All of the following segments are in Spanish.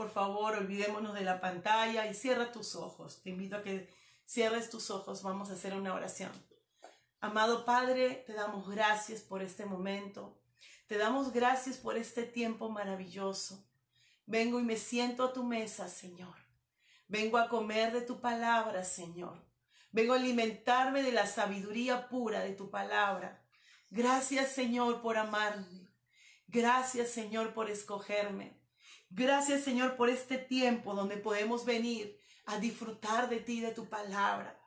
Por favor, olvidémonos de la pantalla y cierra tus ojos. Te invito a que cierres tus ojos. Vamos a hacer una oración. Amado Padre, te damos gracias por este momento. Te damos gracias por este tiempo maravilloso. Vengo y me siento a tu mesa, Señor. Vengo a comer de tu palabra, Señor. Vengo a alimentarme de la sabiduría pura de tu palabra. Gracias, Señor, por amarme. Gracias, Señor, por escogerme. Gracias, Señor, por este tiempo donde podemos venir a disfrutar de ti, de tu palabra.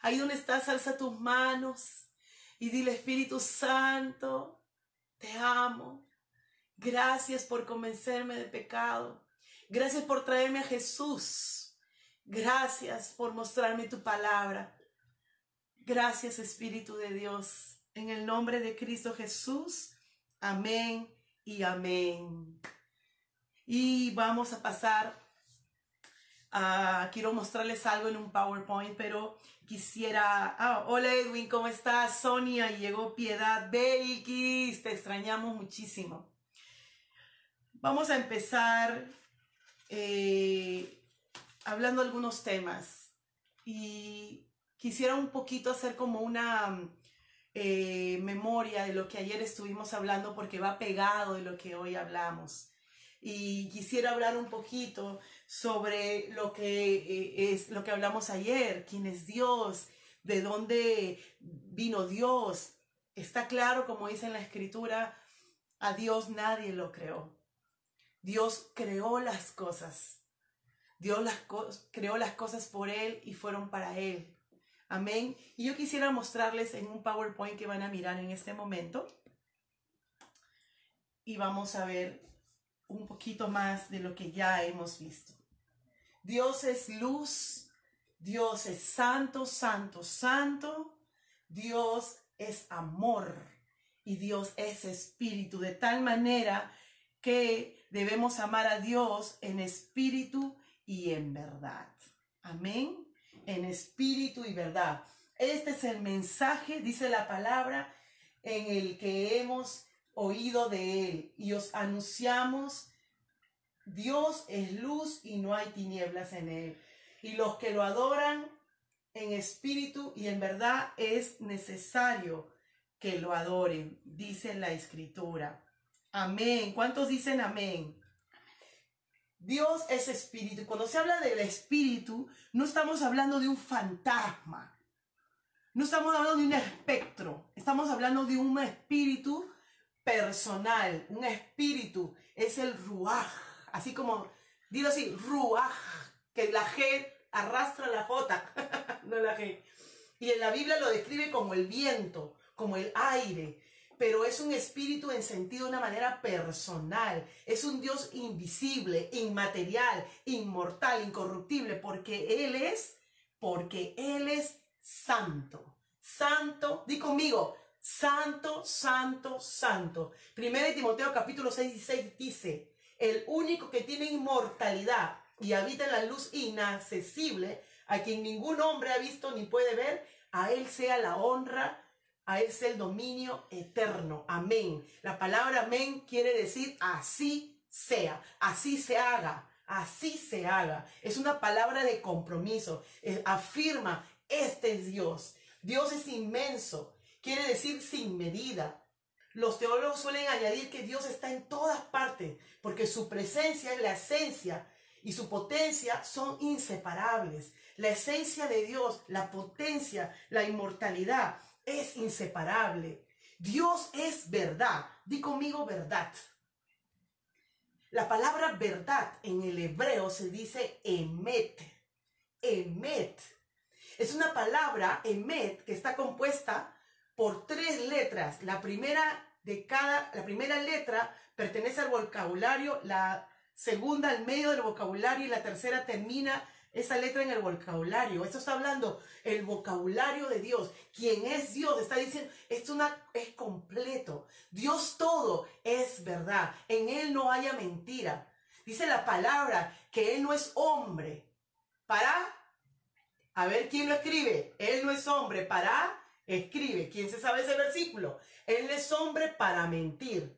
Ahí donde estás, alza tus manos y dile, Espíritu Santo, te amo. Gracias por convencerme de pecado. Gracias por traerme a Jesús Gracias por mostrarme tu palabra. Gracias Espíritu de Dios. En el nombre de Cristo Jesús. Amén y amén. Y vamos a pasar a, quiero mostrarles algo en un PowerPoint, pero quisiera, ah, hola Edwin, ¿cómo estás? Sonia, llegó Piedad, Belkis, te extrañamos muchísimo. Vamos a empezar eh, hablando algunos temas y quisiera un poquito hacer como una eh, memoria de lo que ayer estuvimos hablando porque va pegado de lo que hoy hablamos. Y quisiera hablar un poquito sobre lo que eh, es lo que hablamos ayer, quién es Dios, de dónde vino Dios. Está claro, como dice en la escritura, a Dios nadie lo creó. Dios creó las cosas Dios las creó las cosas por Él y fueron para Él. Amén. Y yo quisiera mostrarles en un PowerPoint que van a mirar en este momento. Y vamos a ver un poquito más de lo que ya hemos visto. Dios es luz, Dios es santo, santo, santo. Dios es amor y Dios es espíritu, de tal manera que debemos amar a Dios en espíritu y en verdad. Amén. En espíritu y verdad. Este es el mensaje, dice la palabra, en el que hemos oído de él y os anunciamos, Dios es luz y no hay tinieblas en él. Y los que lo adoran en espíritu y en verdad es necesario que lo adoren, dice la escritura. Amén. ¿Cuántos dicen amén? Dios es espíritu. Cuando se habla del espíritu, no estamos hablando de un fantasma. No estamos hablando de un espectro. Estamos hablando de un espíritu personal. Un espíritu es el ruaj. Así como, digo así, ruaj. Que la G arrastra la J. no la G. Y en la Biblia lo describe como el viento, como el aire pero es un espíritu en sentido de una manera personal. Es un Dios invisible, inmaterial, inmortal, incorruptible, porque Él es, porque Él es santo. Santo, di conmigo, santo, santo, santo. Primero de Timoteo capítulo 6 y 6 dice, el único que tiene inmortalidad y habita en la luz inaccesible, a quien ningún hombre ha visto ni puede ver, a Él sea la honra a es el dominio eterno. Amén. La palabra amén quiere decir así sea, así se haga, así se haga. Es una palabra de compromiso. afirma, este es Dios. Dios es inmenso. Quiere decir sin medida. Los teólogos suelen añadir que Dios está en todas partes, porque su presencia es la esencia y su potencia son inseparables. La esencia de Dios, la potencia, la inmortalidad, es inseparable. Dios es verdad. Di conmigo verdad. La palabra verdad en el hebreo se dice emet. Emet. Es una palabra, emet, que está compuesta por tres letras. La primera de cada, la primera letra pertenece al vocabulario, la segunda al medio del vocabulario y la tercera termina esa letra en el vocabulario. Esto está hablando el vocabulario de Dios. Quien es Dios está diciendo, esto una, es completo. Dios todo es verdad. En Él no haya mentira. Dice la palabra que Él no es hombre para... A ver quién lo escribe. Él no es hombre para... Escribe. ¿Quién se sabe ese versículo? Él es hombre para mentir.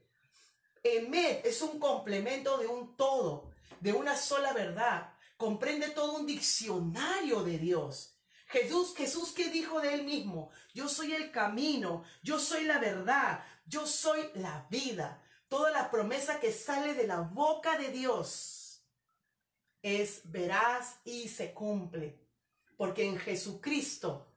Emet es un complemento de un todo, de una sola verdad comprende todo un diccionario de Dios. Jesús, Jesús que dijo de él mismo, yo soy el camino, yo soy la verdad, yo soy la vida. Toda la promesa que sale de la boca de Dios es veraz y se cumple. Porque en Jesucristo,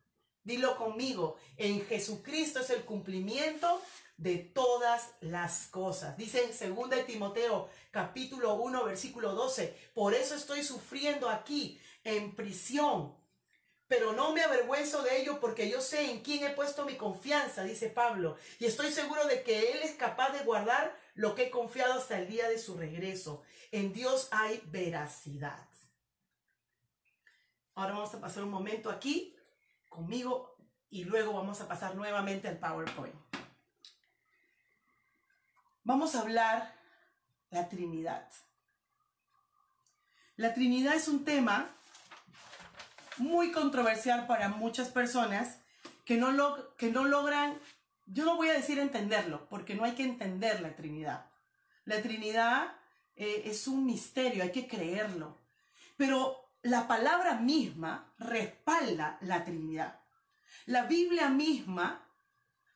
dilo conmigo, en Jesucristo es el cumplimiento de todas las cosas. Dice en 2 Timoteo capítulo 1 versículo 12, por eso estoy sufriendo aquí en prisión, pero no me avergüenzo de ello porque yo sé en quién he puesto mi confianza, dice Pablo, y estoy seguro de que Él es capaz de guardar lo que he confiado hasta el día de su regreso. En Dios hay veracidad. Ahora vamos a pasar un momento aquí conmigo y luego vamos a pasar nuevamente al PowerPoint. Vamos a hablar la Trinidad. La Trinidad es un tema muy controversial para muchas personas que no, que no logran, yo no voy a decir entenderlo, porque no hay que entender la Trinidad. La Trinidad eh, es un misterio, hay que creerlo. Pero la palabra misma respalda la Trinidad. La Biblia misma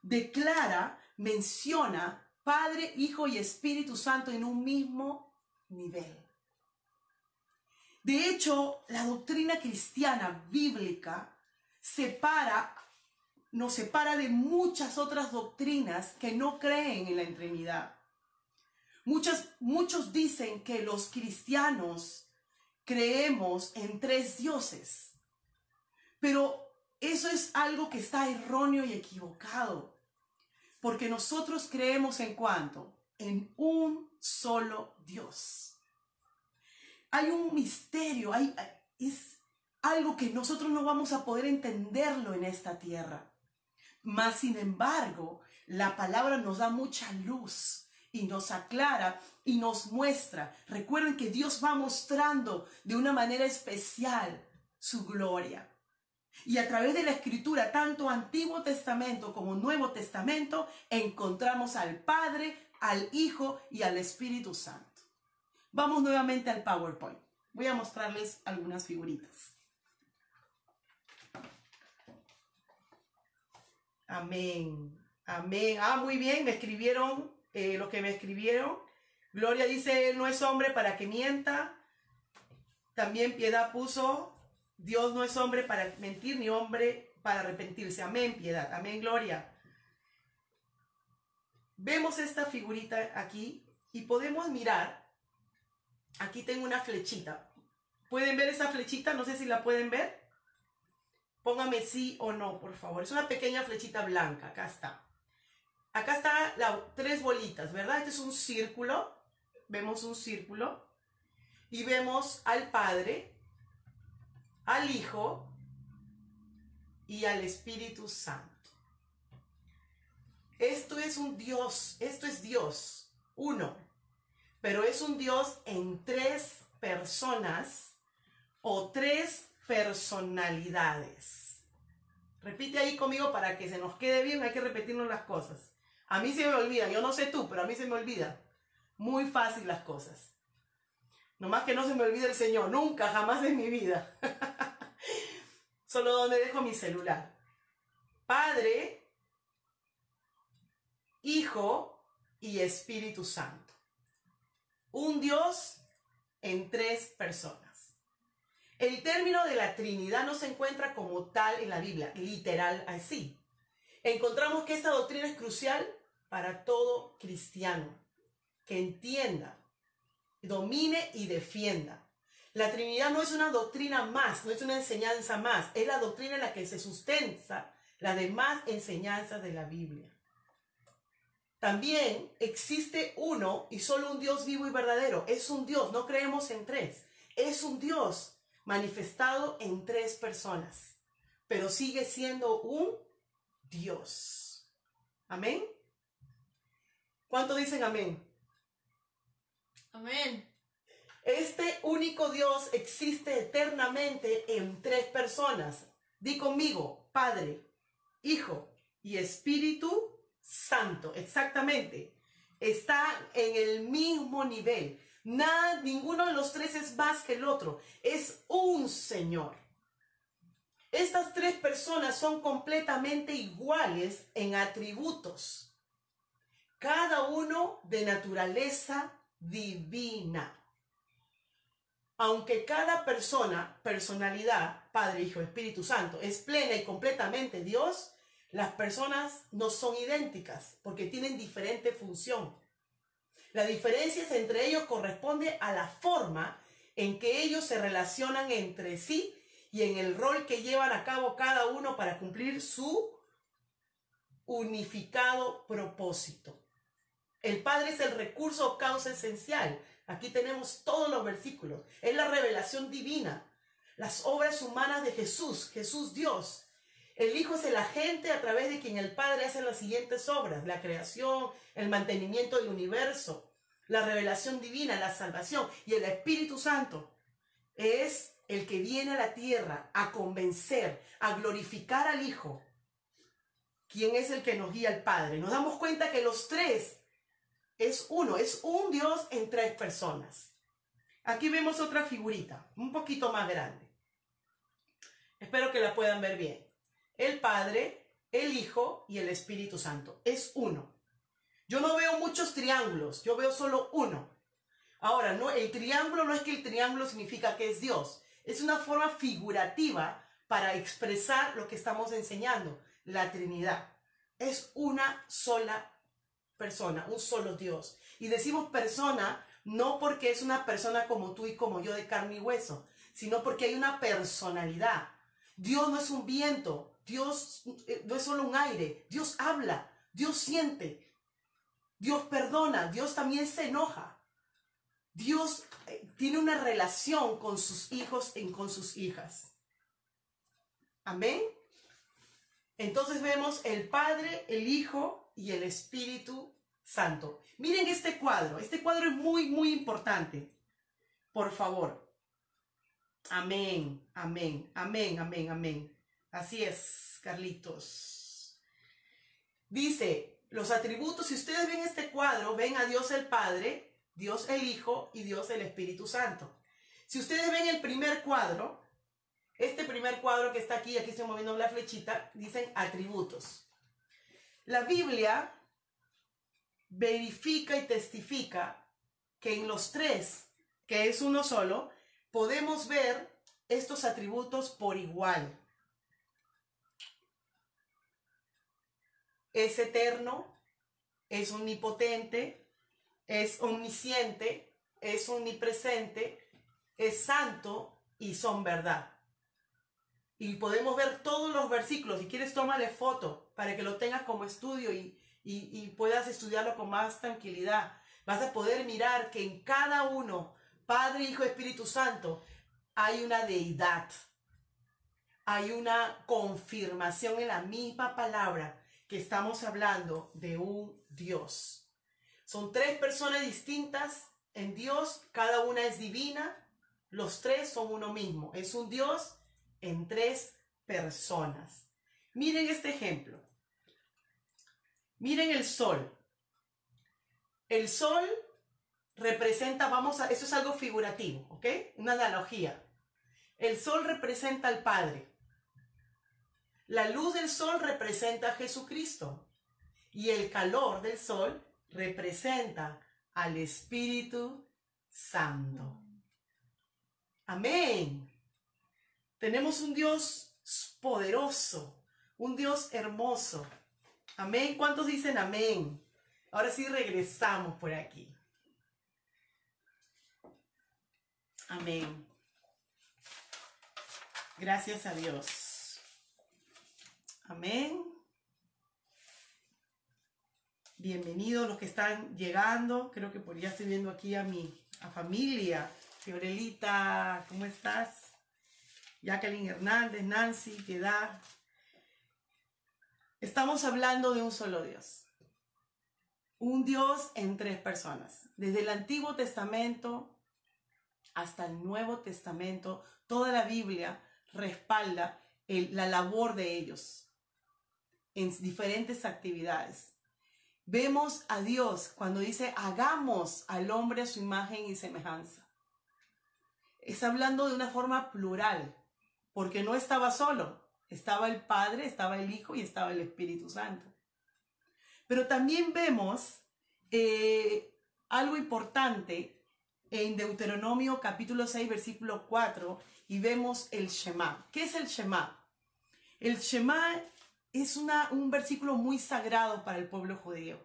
declara, menciona Padre, Hijo y Espíritu Santo en un mismo nivel. De hecho, la doctrina cristiana bíblica separa, nos separa de muchas otras doctrinas que no creen en la Trinidad. Muchos, muchos dicen que los cristianos creemos en tres dioses, pero eso es algo que está erróneo y equivocado. Porque nosotros creemos en cuánto? En un solo Dios. Hay un misterio, hay, es algo que nosotros no vamos a poder entenderlo en esta tierra. Mas, sin embargo, la palabra nos da mucha luz y nos aclara y nos muestra. Recuerden que Dios va mostrando de una manera especial su gloria. Y a través de la escritura, tanto Antiguo Testamento como Nuevo Testamento, encontramos al Padre, al Hijo y al Espíritu Santo. Vamos nuevamente al PowerPoint. Voy a mostrarles algunas figuritas. Amén. Amén. Ah, muy bien, me escribieron eh, lo que me escribieron. Gloria dice, no es hombre para que mienta. También Piedad puso, Dios no es hombre para mentir ni hombre para arrepentirse. Amén, piedad. Amén, gloria. Vemos esta figurita aquí y podemos mirar. Aquí tengo una flechita. ¿Pueden ver esa flechita? No sé si la pueden ver. Póngame sí o no, por favor. Es una pequeña flechita blanca. Acá está. Acá está la, tres bolitas, ¿verdad? Este es un círculo. Vemos un círculo. Y vemos al Padre, al Hijo y al Espíritu Santo. Esto es un Dios, esto es Dios, uno, pero es un Dios en tres personas o tres personalidades. Repite ahí conmigo para que se nos quede bien, hay que repetirnos las cosas. A mí se me olvida, yo no sé tú, pero a mí se me olvida. Muy fácil las cosas. Nomás que no se me olvide el Señor, nunca, jamás en mi vida. Solo donde dejo mi celular. Padre, Hijo y Espíritu Santo. Un Dios en tres personas. El término de la Trinidad no se encuentra como tal en la Biblia, literal así. Encontramos que esta doctrina es crucial para todo cristiano, que entienda domine y defienda. La Trinidad no es una doctrina más, no es una enseñanza más, es la doctrina en la que se sustenta las demás enseñanzas de la Biblia. También existe uno y solo un Dios vivo y verdadero. Es un Dios, no creemos en tres. Es un Dios manifestado en tres personas, pero sigue siendo un Dios. Amén. ¿Cuánto dicen amén? Amén. Este único Dios existe eternamente en tres personas. Di conmigo, Padre, Hijo y Espíritu Santo. Exactamente. Está en el mismo nivel. Nada, ninguno de los tres es más que el otro. Es un Señor. Estas tres personas son completamente iguales en atributos. Cada uno de naturaleza divina. Aunque cada persona, personalidad, Padre, Hijo, Espíritu Santo, es plena y completamente Dios, las personas no son idénticas porque tienen diferente función. La diferencia entre ellos corresponde a la forma en que ellos se relacionan entre sí y en el rol que llevan a cabo cada uno para cumplir su unificado propósito. El Padre es el recurso o causa esencial. Aquí tenemos todos los versículos. Es la revelación divina. Las obras humanas de Jesús, Jesús Dios. El Hijo es el agente a través de quien el Padre hace las siguientes obras. La creación, el mantenimiento del universo, la revelación divina, la salvación. Y el Espíritu Santo es el que viene a la tierra a convencer, a glorificar al Hijo. ¿Quién es el que nos guía al Padre? Nos damos cuenta que los tres es uno, es un Dios en tres personas. Aquí vemos otra figurita, un poquito más grande. Espero que la puedan ver bien. El Padre, el Hijo y el Espíritu Santo. Es uno. Yo no veo muchos triángulos, yo veo solo uno. Ahora, no, el triángulo no es que el triángulo significa que es Dios. Es una forma figurativa para expresar lo que estamos enseñando, la Trinidad. Es una sola persona, un solo Dios. Y decimos persona no porque es una persona como tú y como yo de carne y hueso, sino porque hay una personalidad. Dios no es un viento, Dios eh, no es solo un aire, Dios habla, Dios siente, Dios perdona, Dios también se enoja. Dios eh, tiene una relación con sus hijos y con sus hijas. Amén. Entonces vemos el Padre, el Hijo y el Espíritu Santo. Miren este cuadro. Este cuadro es muy, muy importante. Por favor. Amén, amén, amén, amén, amén. Así es, Carlitos. Dice, los atributos, si ustedes ven este cuadro, ven a Dios el Padre, Dios el Hijo y Dios el Espíritu Santo. Si ustedes ven el primer cuadro, este primer cuadro que está aquí, aquí estoy moviendo la flechita, dicen atributos. La Biblia verifica y testifica que en los tres, que es uno solo, podemos ver estos atributos por igual. Es eterno, es omnipotente, es omnisciente, es omnipresente, es santo y son verdad. Y podemos ver todos los versículos. Si quieres, tómale foto para que lo tengas como estudio y, y, puedas estudiarlo con más tranquilidad. Vas a poder mirar que en cada uno, Padre, Hijo, Espíritu Santo, hay una deidad. Hay una confirmación en la misma palabra que estamos hablando de un Dios. Son tres personas distintas en Dios, cada una es divina, los tres son uno mismo. Es un Dios en tres personas. Miren este ejemplo. Miren el sol. El sol representa, vamos a, eso es algo figurativo, ¿ok? Una analogía. El sol representa al Padre. La luz del sol representa a Jesucristo. Y el calor del sol representa al Espíritu Santo. Amén. Tenemos un Dios poderoso, un Dios hermoso, Amén. ¿Cuántos dicen amén? Ahora sí regresamos por aquí. Amén. Gracias a Dios. Amén. Bienvenidos los que están llegando. Creo que por ya estoy viendo aquí a mi a familia. Fiorelita, ¿cómo estás? Jacqueline Hernández, Nancy, Piedad. Estamos hablando de un solo Dios. Un Dios en tres personas. Desde el Antiguo Testamento hasta el Nuevo Testamento, toda la Biblia respalda la labor de ellos en diferentes actividades. Vemos a Dios cuando dice, hagamos al hombre a su imagen y semejanza. Está hablando de una forma plural, porque no estaba solo, estaba el Padre, estaba el Hijo y estaba el Espíritu Santo. Pero también vemos eh, algo importante en Deuteronomio capítulo 6, versículo 4, y vemos el Shema. ¿Qué es el Shema? El Shema es una, un versículo muy sagrado para el pueblo judío.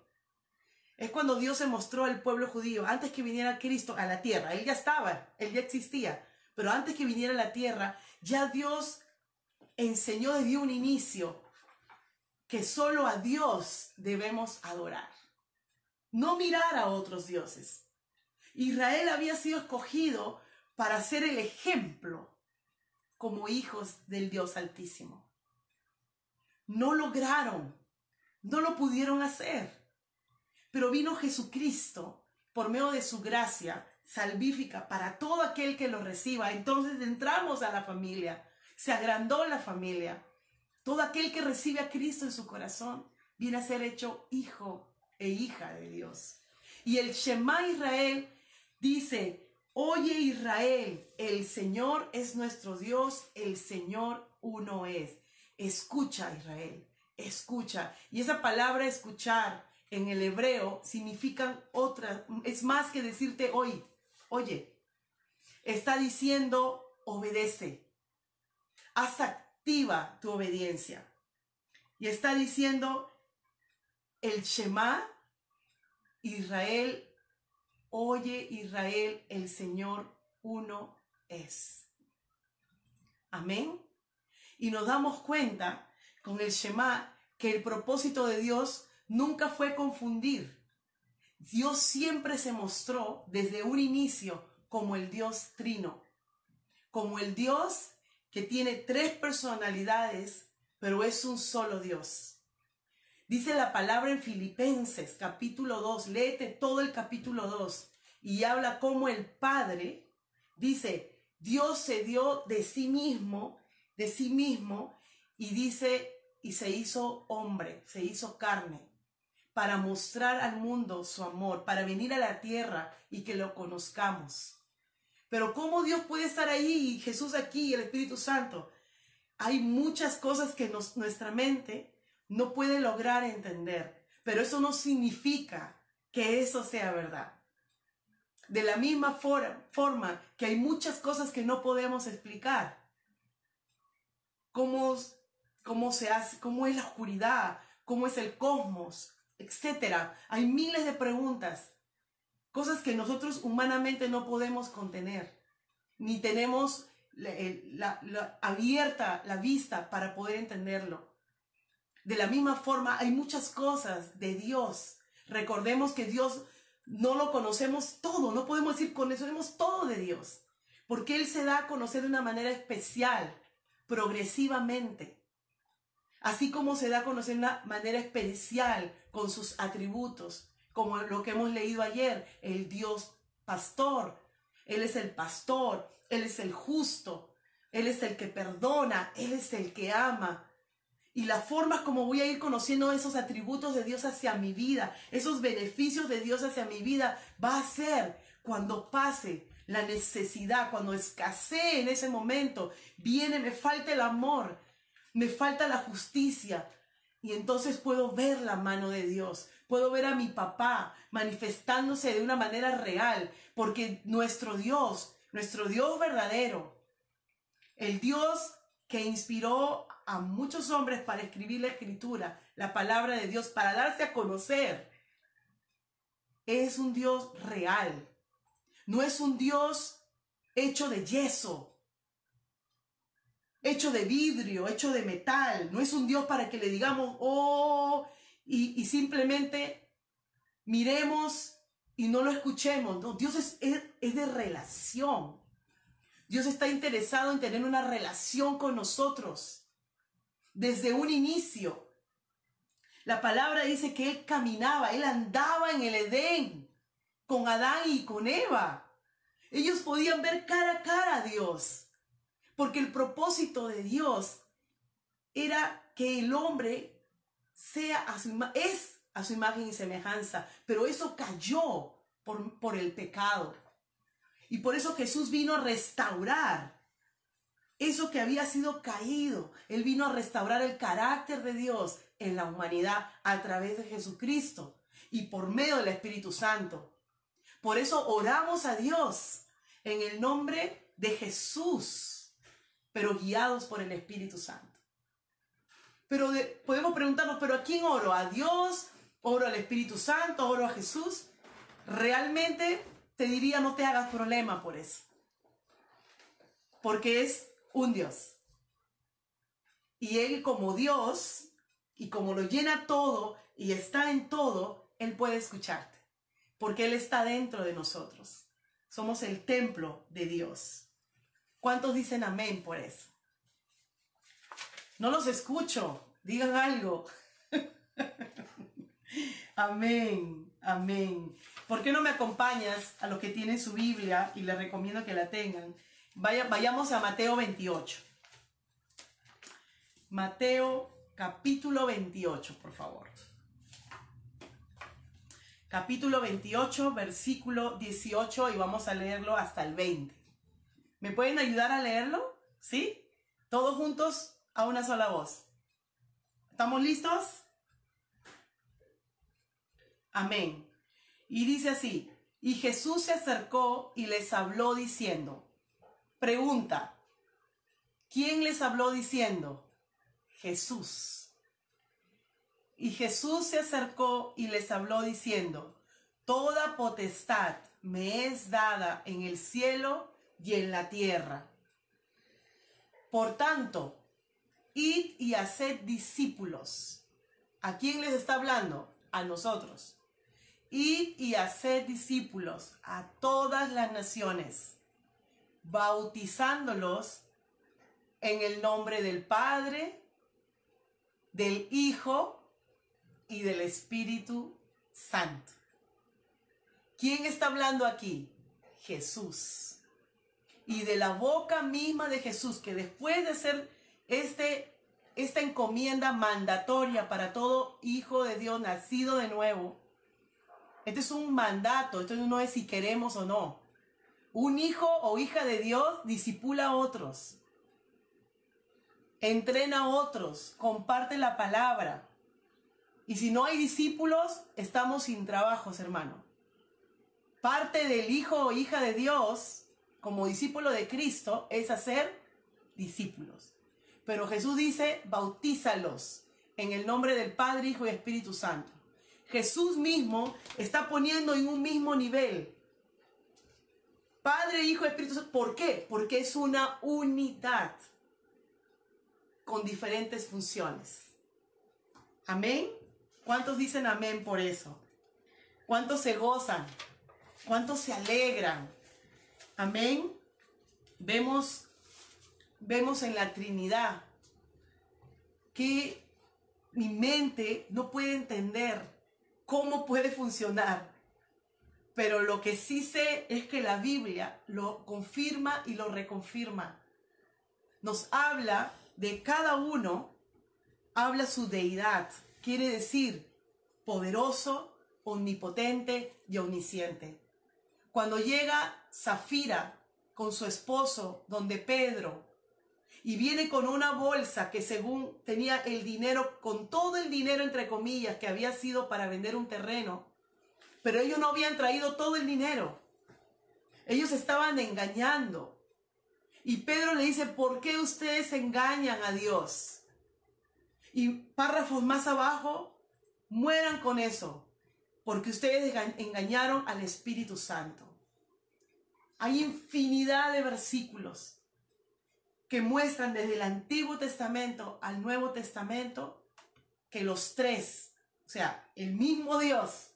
Es cuando Dios se mostró al pueblo judío, antes que viniera Cristo a la tierra. Él ya estaba, él ya existía, pero antes que viniera a la tierra, ya Dios enseñó desde un inicio que solo a Dios debemos adorar. No mirar a otros dioses. Israel había sido escogido para ser el ejemplo como hijos del Dios Altísimo. No lograron, no lo pudieron hacer, pero vino Jesucristo por medio de su gracia salvífica para todo aquel que lo reciba. Entonces entramos a la familia, se agrandó la familia. Todo aquel que recibe a Cristo en su corazón viene a ser hecho hijo e hija de Dios. Y el Shema Israel Dice, oye Israel, el Señor es nuestro Dios, el Señor uno es. Escucha Israel, escucha. Y esa palabra escuchar en el hebreo significa otra, es más que decirte hoy, oye. Está diciendo, obedece. Haz activa tu obediencia. Y está diciendo, el Shema, Israel Oye Israel, el Señor uno es. Amén. Y nos damos cuenta con el Shema que el propósito de Dios nunca fue confundir. Dios siempre se mostró desde un inicio como el Dios trino, como el Dios que tiene tres personalidades, pero es un solo Dios. Dice la palabra en Filipenses capítulo 2, léete todo el capítulo 2 y habla como el Padre dice, Dios se dio de sí mismo, de sí mismo, y dice, y se hizo hombre, se hizo carne, para mostrar al mundo su amor, para venir a la tierra y que lo conozcamos. Pero ¿cómo Dios puede estar ahí y Jesús aquí y el Espíritu Santo? Hay muchas cosas que nuestra mente no puede lograr entender, pero eso no significa que eso sea verdad. De la misma forma que hay muchas cosas que no podemos explicar. Cómo, cómo se hace, cómo es la oscuridad, cómo es el cosmos, etcétera. Hay miles de preguntas, cosas que nosotros humanamente no podemos contener, ni tenemos abierta la vista para poder entenderlo. De la misma forma, hay muchas cosas de Dios. Recordemos que Dios no lo conocemos todo, no podemos decir conocemos todo de Dios, porque Él se da a conocer de una manera especial, progresivamente. Así como se da a conocer de una manera especial con sus atributos, como lo que hemos leído ayer, el Dios pastor. Él es el pastor, Él es el justo, Él es el que perdona, Él es el que ama, y la forma como voy a ir conociendo esos atributos de Dios hacia mi vida, esos beneficios de Dios hacia mi vida, va a ser cuando pase la necesidad, cuando escasee en ese momento, viene, me falta el amor, me falta la justicia. Y entonces puedo ver la mano de Dios, puedo ver a mi papá manifestándose de una manera real, porque nuestro Dios, nuestro Dios verdadero, el Dios que inspiró a muchos hombres para escribir la escritura, la palabra de Dios, para darse a conocer. Es un Dios real. No es un Dios hecho de yeso, hecho de vidrio, hecho de metal. No es un Dios para que le digamos, oh, y, simplemente miremos y no lo escuchemos. No, Dios es, es de relación. Dios está interesado en tener una relación con nosotros desde un inicio. La palabra dice que Él caminaba, Él andaba en el Edén con Adán y con Eva. Ellos podían ver cara a cara a Dios, porque el propósito de Dios era que el hombre sea a su es a su imagen y semejanza, pero eso cayó por, por el pecado. Y por eso Jesús vino a restaurar eso que había sido caído. Él vino a restaurar el carácter de Dios en la humanidad a través de Jesucristo y por medio del Espíritu Santo. Por eso oramos a Dios en el nombre de Jesús, pero guiados por el Espíritu Santo. Pero podemos preguntarnos, ¿pero a quién oro? ¿A Dios? ¿Oro al Espíritu Santo? ¿Oro a Jesús? Realmente te diría no te hagas problema por eso. Porque es un Dios. Y Él como Dios, y como lo llena todo y está en todo, Él puede escucharte. Porque Él está dentro de nosotros. Somos el templo de Dios. ¿Cuántos dicen amén por eso? No los escucho. Digan algo. amén, amén. ¿Por qué no me acompañas a los que tienen su Biblia y les recomiendo que la tengan? Vaya, vayamos a Mateo 28. Mateo capítulo 28, por favor. Capítulo 28, versículo 18 y vamos a leerlo hasta el 20. ¿Me pueden ayudar a leerlo? ¿Sí? Todos juntos a una sola voz. ¿Estamos listos? Amén. Y dice así, y Jesús se acercó y les habló diciendo, pregunta, ¿quién les habló diciendo? Jesús. Y Jesús se acercó y les habló diciendo, Toda potestad me es dada en el cielo y en la tierra. Por tanto, id y haced discípulos. ¿A quién les está hablando? A nosotros Id y haced discípulos a todas las naciones, bautizándolos en el nombre del Padre, del Hijo y del Espíritu Santo. ¿Quién está hablando aquí? Jesús. Y de la boca misma de Jesús, que después de hacer este, esta encomienda mandatoria para todo hijo de Dios nacido de nuevo, este es un mandato, esto no es si queremos o no. Un hijo o hija de Dios disipula a otros, entrena a otros, comparte la palabra. Y si no hay discípulos, estamos sin trabajos, hermano. Parte del hijo o hija de Dios, como discípulo de Cristo, es hacer discípulos. Pero Jesús dice, bautízalos en el nombre del Padre, Hijo y Espíritu Santo. Jesús mismo está poniendo en un mismo nivel. Padre, Hijo, Espíritu Santo. ¿Por qué? Porque es una unidad con diferentes funciones. Amén. ¿Cuántos dicen amén por eso? ¿Cuántos se gozan? ¿Cuántos se alegran? Amén. Vemos, vemos en la Trinidad que mi mente no puede entender cómo puede funcionar. Pero lo que sí sé es que la Biblia lo confirma y lo reconfirma. Nos habla de cada uno, habla su deidad. Quiere decir poderoso, omnipotente y omnisciente. Cuando llega Zafira con su esposo, donde Pedro y viene con una bolsa que según tenía el dinero, con todo el dinero entre comillas que había sido para vender un terreno, pero ellos no habían traído todo el dinero. Ellos estaban engañando. Y Pedro le dice, ¿por qué ustedes engañan a Dios? Y párrafos más abajo, mueran con eso, porque ustedes engañaron al Espíritu Santo. Hay infinidad de versículos que muestran desde el Antiguo Testamento al Nuevo Testamento que los tres, o sea, el mismo Dios,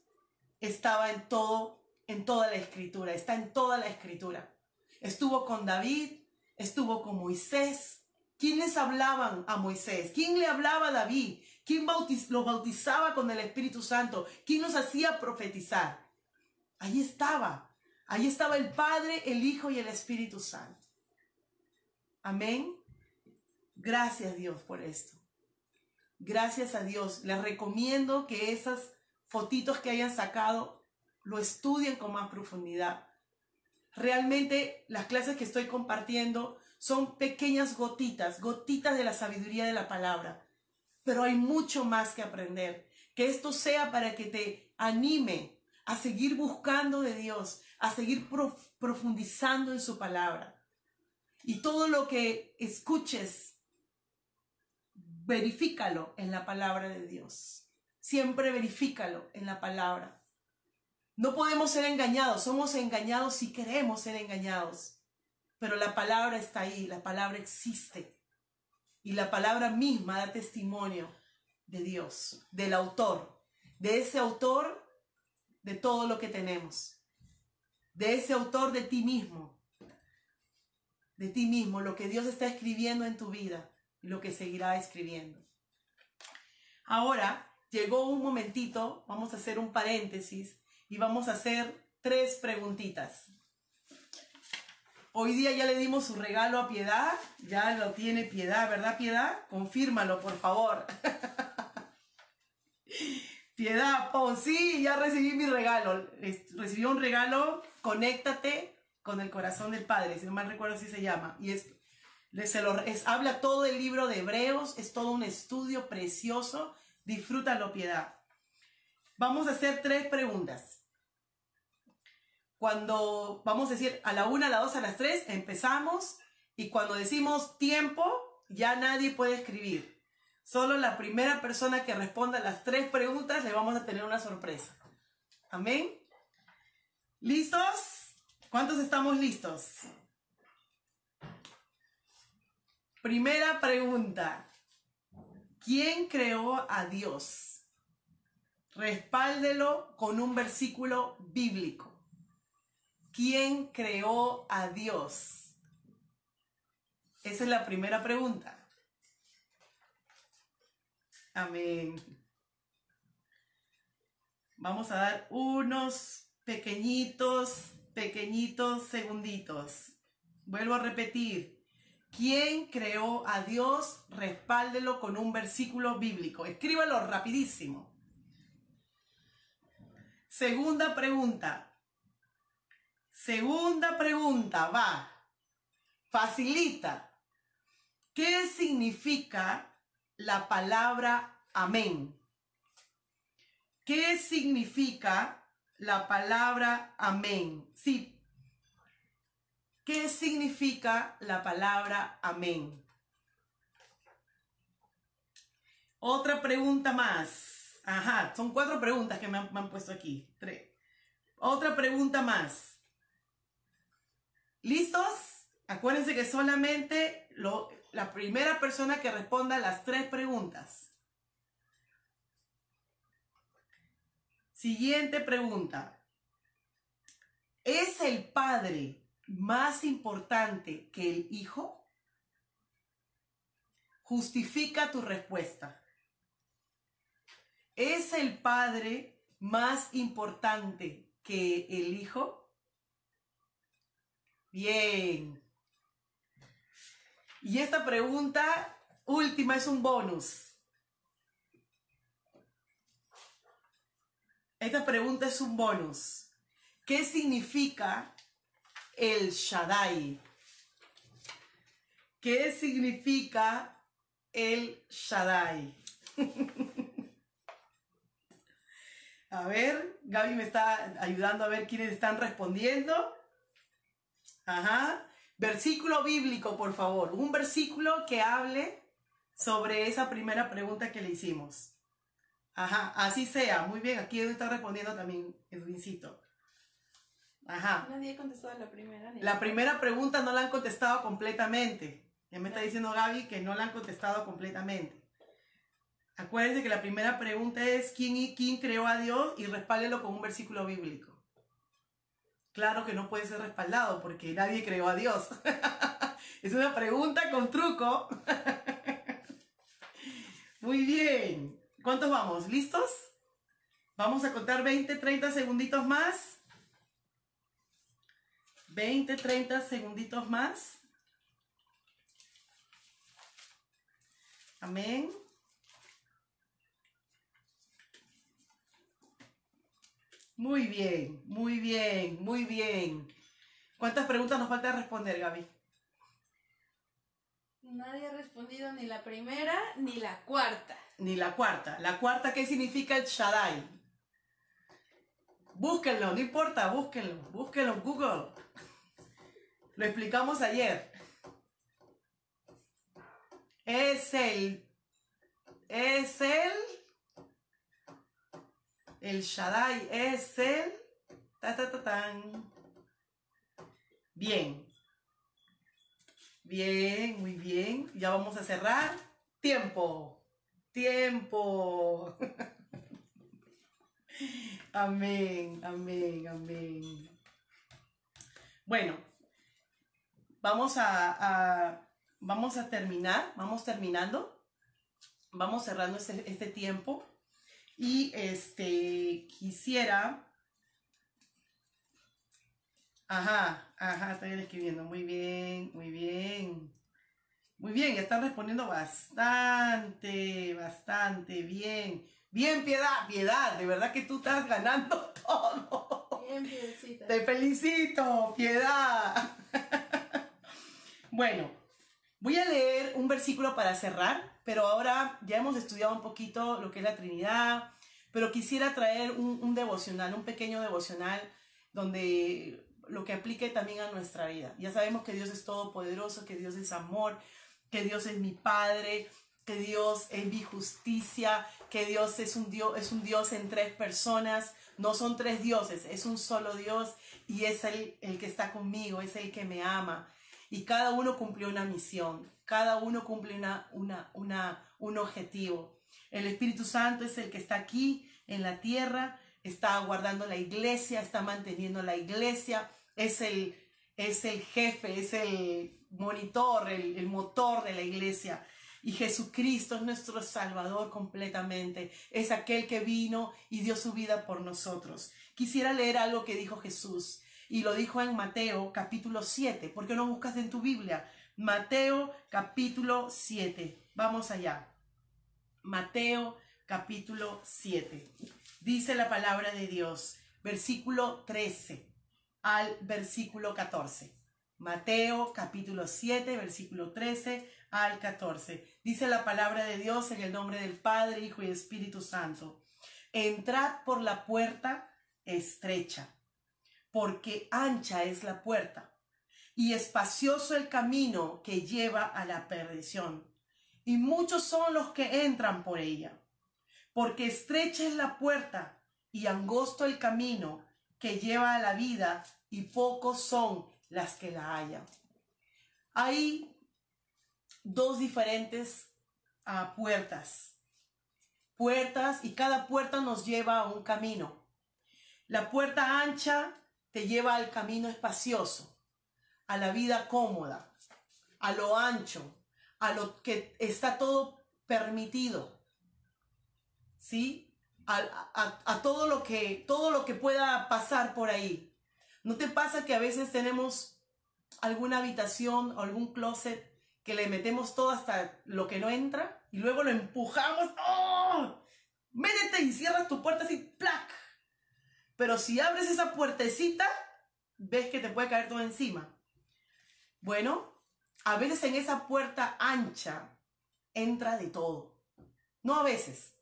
estaba en todo, en toda la escritura, está en toda la escritura. Estuvo con David, estuvo con Moisés. ¿Quiénes hablaban a Moisés? ¿Quién le hablaba a David? ¿Quién lo bautizaba con el Espíritu Santo? ¿Quién nos hacía profetizar? Ahí estaba. Ahí estaba el Padre, el Hijo y el Espíritu Santo. Amén. Gracias Dios por esto. Gracias a Dios. Les recomiendo que esas fotitos que hayan sacado lo estudien con más profundidad. Realmente las clases que estoy compartiendo son pequeñas gotitas, gotitas de la sabiduría de la palabra. Pero hay mucho más que aprender. Que esto sea para que te anime a seguir buscando de Dios, a seguir profundizando en su palabra. Y todo lo que escuches, verifícalo en la palabra de Dios. Siempre verifícalo en la palabra. No podemos ser engañados, somos engañados si queremos ser engañados. Pero la palabra está ahí, la palabra existe. Y la palabra misma da testimonio de Dios, del autor, de ese autor de todo lo que tenemos, de ese autor de ti mismo, de ti mismo, lo que Dios está escribiendo en tu vida y lo que seguirá escribiendo. Ahora llegó un momentito, vamos a hacer un paréntesis y vamos a hacer tres preguntitas. Hoy día ya le dimos su regalo a Piedad, ya lo tiene Piedad, ¿verdad Piedad? Confírmalo, por favor. Piedad, oh sí, ya recibí mi regalo. Recibió un regalo, conéctate con el corazón del Padre, si no mal recuerdo así se llama. Y es, se lo, es, habla todo el libro de Hebreos, es todo un estudio precioso. Disfrútalo, Piedad. Vamos a hacer tres preguntas. Cuando vamos a decir a la una, a la dos, a las tres, empezamos. Y cuando decimos tiempo, ya nadie puede escribir. Solo la primera persona que responda las tres preguntas le vamos a tener una sorpresa. Amén. ¿Listos? ¿Cuántos estamos listos? Primera pregunta. ¿Quién creó a Dios? Respáldelo con un versículo bíblico. ¿Quién creó a Dios? Esa es la primera pregunta. Amén. Vamos a dar unos pequeñitos, pequeñitos segunditos. Vuelvo a repetir. ¿Quién creó a Dios? Respáldelo con un versículo bíblico. Escríbalo rapidísimo. Segunda pregunta. Segunda pregunta, va. Facilita. ¿Qué significa la palabra amén. ¿Qué significa la palabra amén? Sí. ¿Qué significa la palabra amén? Otra pregunta más. Ajá, son cuatro preguntas que me han, puesto aquí. Tres. Otra pregunta más. ¿Listos? Acuérdense que solamente la primera persona que responda las tres preguntas. Siguiente pregunta. ¿Es el padre más importante que el hijo? Justifica tu respuesta. ¿Es el padre más importante que el hijo? Bien. Y esta pregunta última es un bonus. Esta pregunta es un bonus. ¿Qué significa el Shaddai? ¿Qué significa el Shaddai? a ver, Gaby me está ayudando a ver quiénes están respondiendo. Ajá. Versículo bíblico, por favor. Un versículo que hable sobre esa primera pregunta que le hicimos. Ajá, así sea. Muy bien, aquí está respondiendo también Edwincito. Ajá. Nadie ha contestado la primera. La primera pregunta no la han contestado completamente. Ya me está diciendo Gaby que no la han contestado completamente. Acuérdense que la primera pregunta es ¿quién, quién creó a Dios? y respáldelo con un versículo bíblico. Claro que no puede ser respaldado porque nadie creó a Dios. es una pregunta con truco. Muy bien. ¿Cuántos vamos? ¿Listos? Vamos a contar 20, 30 segunditos más. 20, 30 segunditos más. Amén. Muy bien, muy bien, muy bien. ¿Cuántas preguntas nos falta responder, Gaby? Nadie ha respondido ni la primera ni la cuarta. Ni la cuarta. La cuarta, ¿qué significa el Shaddai? Búsquenlo, no importa, búsquenlo, búsquenlo en Google. Lo explicamos ayer. Es el, es el, el Shaddai, es el, ta, ta, ta, tan. Bien. Bien, muy bien. Ya vamos a cerrar. Tiempo. Tiempo. amén, amén, amén. Bueno, vamos a, vamos a terminar, vamos terminando. Vamos cerrando este, este tiempo. Y este quisiera Ajá, ajá, estoy escribiendo. Muy bien, muy bien. Muy bien, están respondiendo bastante, bastante bien. Bien, Piedad, Piedad, de verdad que tú estás ganando todo. Bien, Piedcita. Te felicito, Piedad. bueno, voy a leer un versículo para cerrar, pero ahora ya hemos estudiado un poquito lo que es la Trinidad, pero quisiera traer un, un devocional, un pequeño devocional donde lo que aplique también a nuestra vida. Ya sabemos que Dios es todopoderoso, que Dios es amor, que Dios es mi Padre, que Dios es mi justicia, que Dios es un Dios, es un Dios en tres personas. No son tres dioses, es un solo Dios y es el, el que está conmigo, es el que me ama. Y cada uno cumplió una misión, cada uno cumple una, una, una, un objetivo. El Espíritu Santo es el que está aquí en la tierra, está guardando la iglesia, está manteniendo la iglesia, es el, es el jefe, es el monitor, el, motor de la iglesia. Y Jesucristo es nuestro Salvador completamente. Es aquel que vino y dio su vida por nosotros. Quisiera leer algo que dijo Jesús. Y lo dijo en Mateo capítulo 7. ¿Por qué no buscas en tu Biblia? Mateo capítulo 7. Vamos allá. Mateo capítulo 7. Dice la palabra de Dios. Versículo 13 al versículo 14. Mateo capítulo 7, versículo 13 al 14. Dice la palabra de Dios en el nombre del Padre, Hijo y Espíritu Santo. Entrad por la puerta estrecha, porque ancha es la puerta y espacioso el camino que lleva a la perdición. Y muchos son los que entran por ella, porque estrecha es la puerta y angosto el camino que lleva a la vida y pocos son las que la hallan. Hay dos diferentes uh, puertas. Puertas y cada puerta nos lleva a un camino. La puerta ancha te lleva al camino espacioso, a la vida cómoda, a lo ancho, a lo que está todo permitido. ¿Sí? A, todo, lo que, todo lo que pueda pasar por ahí. ¿No te pasa que a veces tenemos alguna habitación o algún closet que le metemos todo hasta lo que no entra y luego lo empujamos? ¡Oh! Métete y cierras tu puerta así, ¡plac! Pero si abres esa puertecita, ves que te puede caer todo encima. Bueno, a veces en esa puerta ancha entra de todo. No a veces,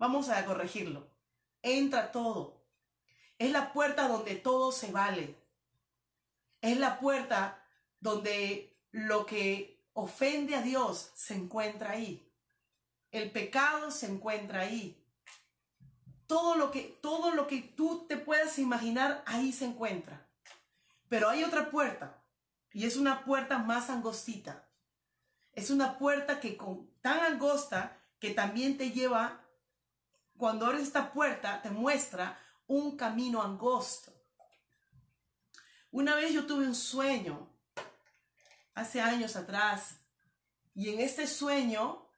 Vamos a corregirlo. Entra todo. Es la puerta donde todo se vale. Es la puerta donde lo que ofende a Dios se encuentra ahí. El pecado se encuentra ahí. Todo lo que, todo lo que tú te puedas imaginar, ahí se encuentra. Pero hay otra puerta, y es una puerta más angostita. Es una puerta que con, tan angosta que también te lleva, cuando abres esta puerta, te muestra un camino angosto. Una vez yo tuve un sueño, hace años atrás, y en este sueño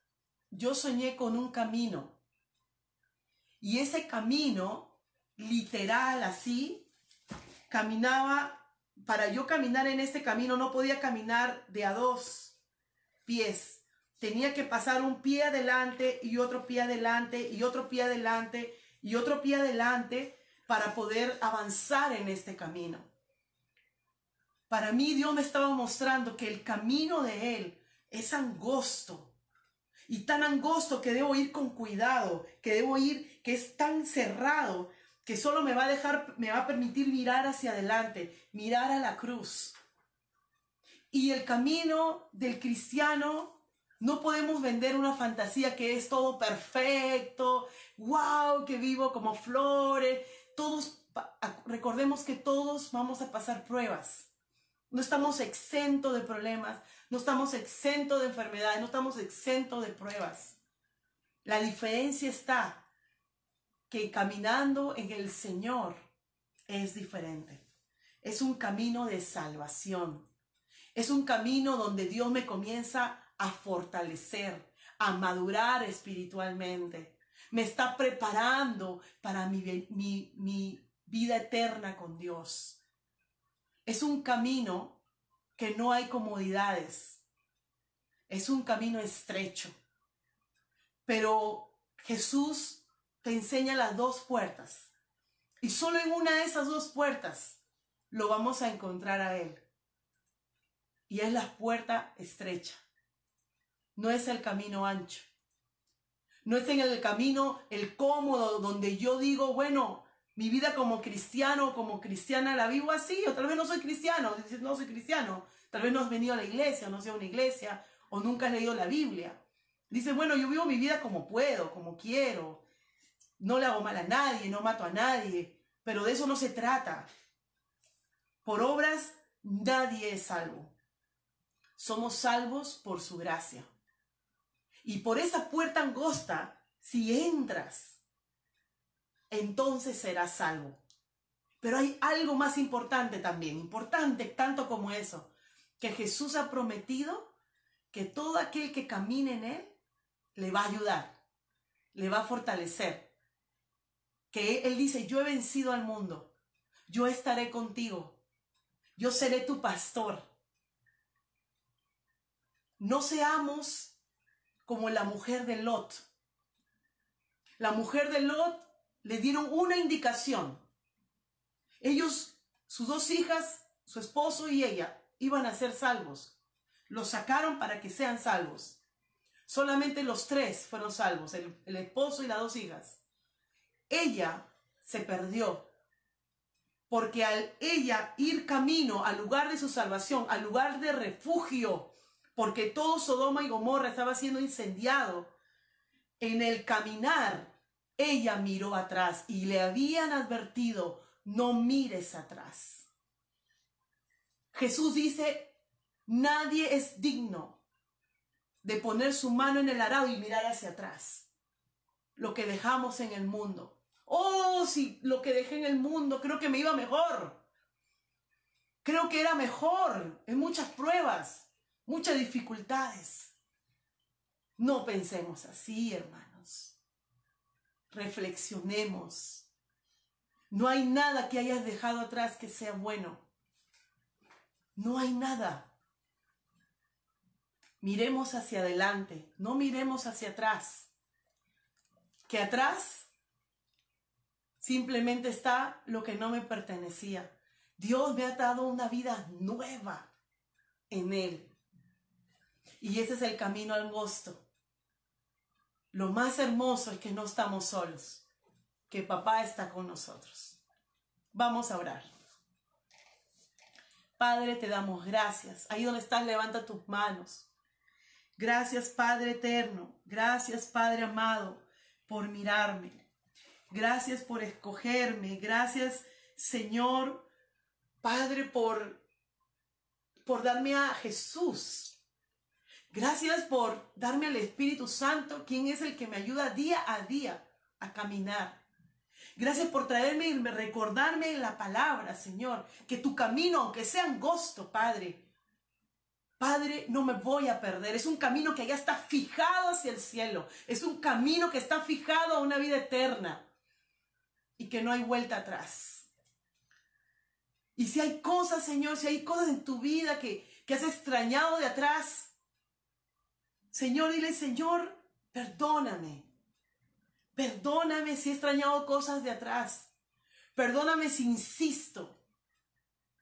yo soñé con un camino. Y ese camino, literal así, caminaba, para yo caminar en este camino no podía caminar de a dos pies. Tenía que pasar un pie adelante y otro pie adelante y otro pie adelante y otro pie adelante para poder avanzar en este camino. Para mí Dios me estaba mostrando que el camino de Él es angosto y tan angosto que debo ir con cuidado, que debo ir, que es tan cerrado, que solo me va a dejar, me va a permitir mirar hacia adelante, mirar a la cruz. Y el camino del cristiano, no podemos vender una fantasía que es todo perfecto, wow, que vivo como flores. Todos, recordemos que todos vamos a pasar pruebas. No estamos exentos de problemas, no estamos exentos de enfermedades, no estamos exentos de pruebas. La diferencia está que caminando en el Señor es diferente. Es un camino de salvación. Es un camino donde Dios me comienza a fortalecer, a madurar espiritualmente. Me está preparando para mi, mi, mi vida eterna con Dios. Es un camino que no hay comodidades. Es un camino estrecho. Pero Jesús te enseña las dos puertas. Y solo en una de esas dos puertas lo vamos a encontrar a Él. Y es la puerta estrecha. No es el camino ancho. No es en el camino el cómodo donde yo digo, bueno, mi vida como cristiano, como cristiana la vivo así, o tal vez no soy cristiano, no soy cristiano, tal vez no has venido a la iglesia, no sea una iglesia, o nunca has leído la Biblia. Dice, bueno, yo vivo mi vida como puedo, como quiero, no le hago mal a nadie, no mato a nadie, pero de eso no se trata. Por obras nadie es salvo. Somos salvos por su gracia. Y por esa puerta angosta, si entras, entonces serás salvo. Pero hay algo más importante también, importante tanto como eso, que Jesús ha prometido que todo aquel que camine en Él le va a ayudar, le va a fortalecer. Que Él dice, yo he vencido al mundo, yo estaré contigo, yo seré tu pastor. No seamos como la mujer de Lot. La mujer de Lot le dieron una indicación. Ellos, sus dos hijas, su esposo y ella, iban a ser salvos. Los sacaron para que sean salvos. Solamente los tres fueron salvos, el, el esposo y las dos hijas. Ella se perdió porque al ella ir camino al lugar de su salvación, al lugar de refugio, porque todo Sodoma y Gomorra estaba siendo incendiado, en el caminar ella miró atrás y le habían advertido, no mires atrás. Jesús dice, nadie es digno de poner su mano en el arado y mirar hacia atrás. Lo que dejamos en el mundo. Oh, si lo que dejé en el mundo, creo que me iba mejor. Creo que era mejor en muchas pruebas, muchas dificultades. No pensemos así, hermanos reflexionemos. No hay nada que hayas dejado atrás que sea bueno. No hay nada. Miremos hacia adelante, no miremos hacia atrás. Que atrás simplemente está lo que no me pertenecía. Dios me ha dado una vida nueva en Él. Y ese es el camino angosto. Lo más hermoso es que no estamos solos, que papá está con nosotros. Vamos a orar. Padre, te damos gracias. Ahí donde estás, levanta tus manos. Gracias, Padre eterno. Gracias, Padre amado, por mirarme. Gracias por escogerme. Gracias, Señor, Padre, por, por darme a Jesús Gracias por darme al Espíritu Santo, quien es el que me ayuda día a día a caminar. Gracias por traerme y recordarme la palabra, Señor, que tu camino, aunque sea angosto, Padre, Padre, no me voy a perder. Es un camino que ya está fijado hacia el cielo. Es un camino que está fijado a una vida eterna y que no hay vuelta atrás. Y si hay cosas, Señor, si hay cosas en tu vida que, que has extrañado de atrás, Señor, dile, Señor, perdóname. Perdóname si he extrañado cosas de atrás. Perdóname si insisto.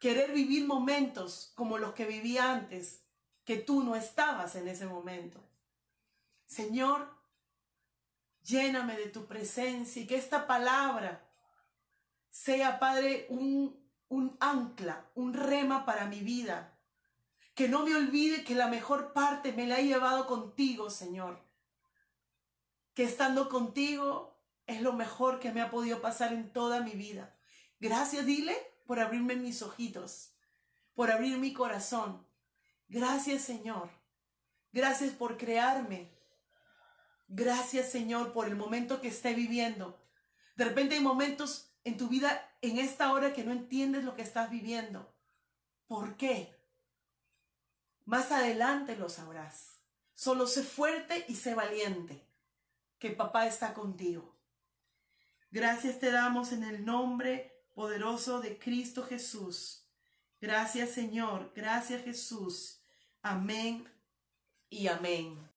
Querer vivir momentos como los que viví antes, que tú no estabas en ese momento. Señor, lléname de tu presencia y que esta palabra sea, Padre, un, un ancla, un rema para mi vida que no me olvide que la mejor parte me la he llevado contigo, Señor. Que estando contigo es lo mejor que me ha podido pasar en toda mi vida. Gracias, dile, por abrirme mis ojitos, por abrir mi corazón. Gracias, Señor. Gracias por crearme. Gracias, Señor, por el momento que esté viviendo. De repente hay momentos en tu vida en esta hora que no entiendes lo que estás viviendo. ¿Por qué? Más adelante lo sabrás. Solo sé fuerte y sé valiente, que papá está contigo. Gracias te damos en el nombre poderoso de Cristo Jesús. Gracias Señor, gracias Jesús. Amén y amén.